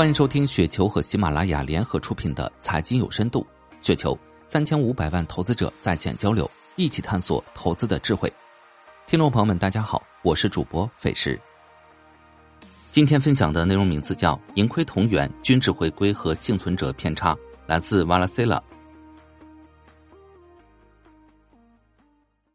欢迎收听雪球和喜马拉雅联合出品的《财经有深度》，雪球三千五百万投资者在线交流，一起探索投资的智慧。听众朋友们，大家好，我是主播费时。今天分享的内容名字叫“盈亏同源，均值回归和幸存者偏差”，来自瓦拉塞拉。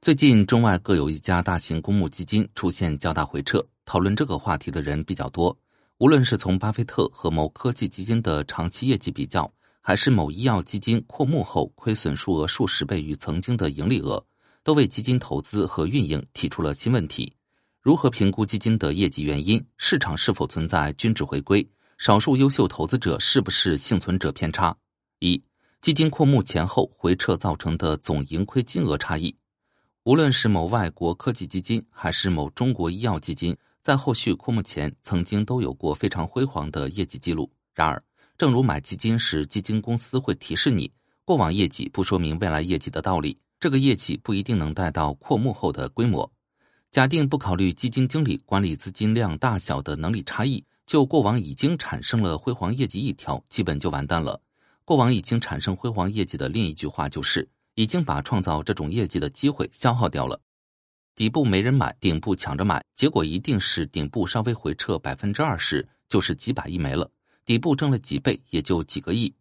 最近中外各有一家大型公募基金出现较大回撤，讨论这个话题的人比较多。无论是从巴菲特和某科技基金的长期业绩比较，还是某医药基金扩募后亏损数额数十倍于曾经的盈利额，都为基金投资和运营提出了新问题：如何评估基金的业绩原因？市场是否存在均值回归？少数优秀投资者是不是幸存者偏差？一、基金扩募前后回撤造成的总盈亏金额差异。无论是某外国科技基金，还是某中国医药基金。在后续扩募前，曾经都有过非常辉煌的业绩记录。然而，正如买基金时，基金公司会提示你，过往业绩不说明未来业绩的道理，这个业绩不一定能带到扩募后的规模。假定不考虑基金经理管理资金量大小的能力差异，就过往已经产生了辉煌业绩一条，基本就完蛋了。过往已经产生辉煌业绩的另一句话就是，已经把创造这种业绩的机会消耗掉了。底部没人买，顶部抢着买，结果一定是顶部稍微回撤百分之二十，就是几百亿没了；底部挣了几倍，也就几个亿。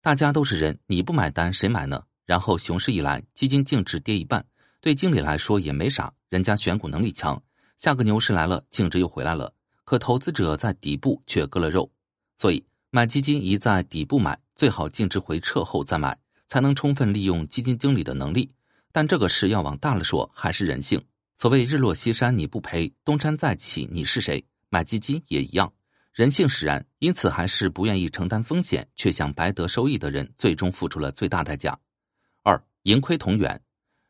大家都是人，你不买单谁买呢？然后熊市一来，基金净值跌一半，对经理来说也没啥，人家选股能力强。下个牛市来了，净值又回来了，可投资者在底部却割了肉。所以买基金宜在底部买，最好净值回撤后再买，才能充分利用基金经理的能力。但这个事要往大了说，还是人性。所谓日落西山你不赔，东山再起你是谁？买基金也一样，人性使然。因此，还是不愿意承担风险却想白得收益的人，最终付出了最大代价。二，盈亏同源。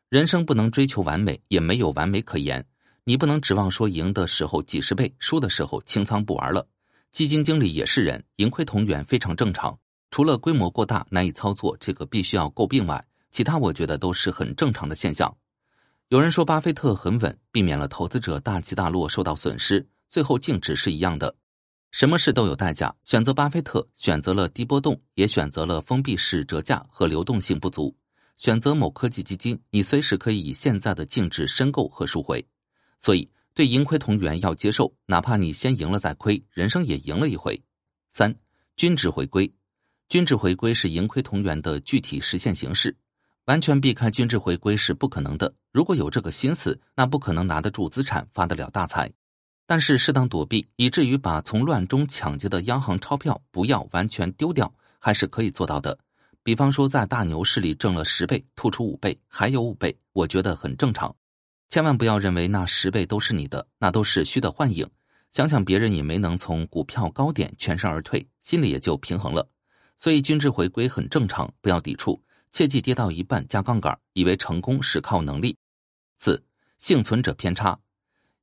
人生不能追求完美，也没有完美可言。你不能指望说赢的时候几十倍，输的时候清仓不玩了。基金经理也是人，盈亏同源非常正常。除了规模过大难以操作，这个必须要诟病外。其他我觉得都是很正常的现象。有人说巴菲特很稳，避免了投资者大起大落受到损失，最后净值是一样的。什么事都有代价，选择巴菲特，选择了低波动，也选择了封闭式折价和流动性不足。选择某科技基金，你随时可以以现在的净值申购和赎回。所以，对盈亏同源要接受，哪怕你先赢了再亏，人生也赢了一回。三，均值回归，均值回归是盈亏同源的具体实现形式。完全避开均值回归是不可能的。如果有这个心思，那不可能拿得住资产，发得了大财。但是适当躲避，以至于把从乱中抢劫的央行钞票不要完全丢掉，还是可以做到的。比方说，在大牛市里挣了十倍，吐出五倍，还有五倍，我觉得很正常。千万不要认为那十倍都是你的，那都是虚的幻影。想想别人也没能从股票高点全身而退，心里也就平衡了。所以均值回归很正常，不要抵触。切忌跌到一半加杠杆，以为成功是靠能力。四幸存者偏差，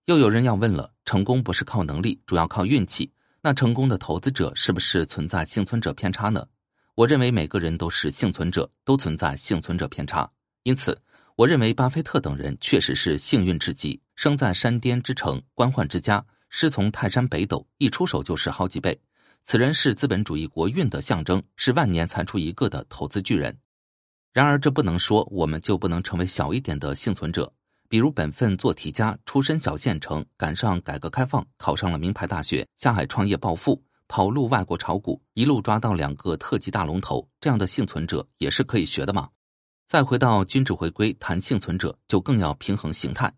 又有人要问了：成功不是靠能力，主要靠运气，那成功的投资者是不是存在幸存者偏差呢？我认为每个人都是幸存者，都存在幸存者偏差。因此，我认为巴菲特等人确实是幸运之极，生在山巅之城，官宦之家，师从泰山北斗，一出手就是好几倍。此人是资本主义国运的象征，是万年才出一个的投资巨人。然而，这不能说我们就不能成为小一点的幸存者。比如，本分做题家，出身小县城，赶上改革开放，考上了名牌大学，下海创业暴富，跑路外国炒股，一路抓到两个特级大龙头，这样的幸存者也是可以学的嘛。再回到均值回归谈幸存者，就更要平衡形态。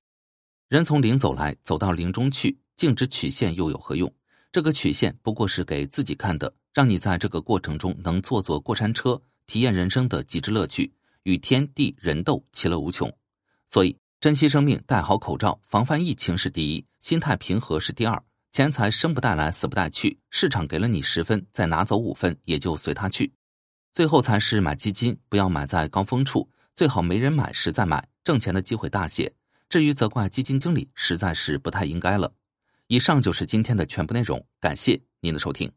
人从零走来，走到零中去，净值曲线又有何用？这个曲线不过是给自己看的，让你在这个过程中能坐坐过山车。体验人生的极致乐趣，与天地人斗，其乐无穷。所以，珍惜生命，戴好口罩，防范疫情是第一，心态平和是第二。钱财生不带来，死不带去。市场给了你十分，再拿走五分，也就随他去。最后才是买基金，不要买在高峰处，最好没人买时再买，挣钱的机会大些。至于责怪基金经理，实在是不太应该了。以上就是今天的全部内容，感谢您的收听。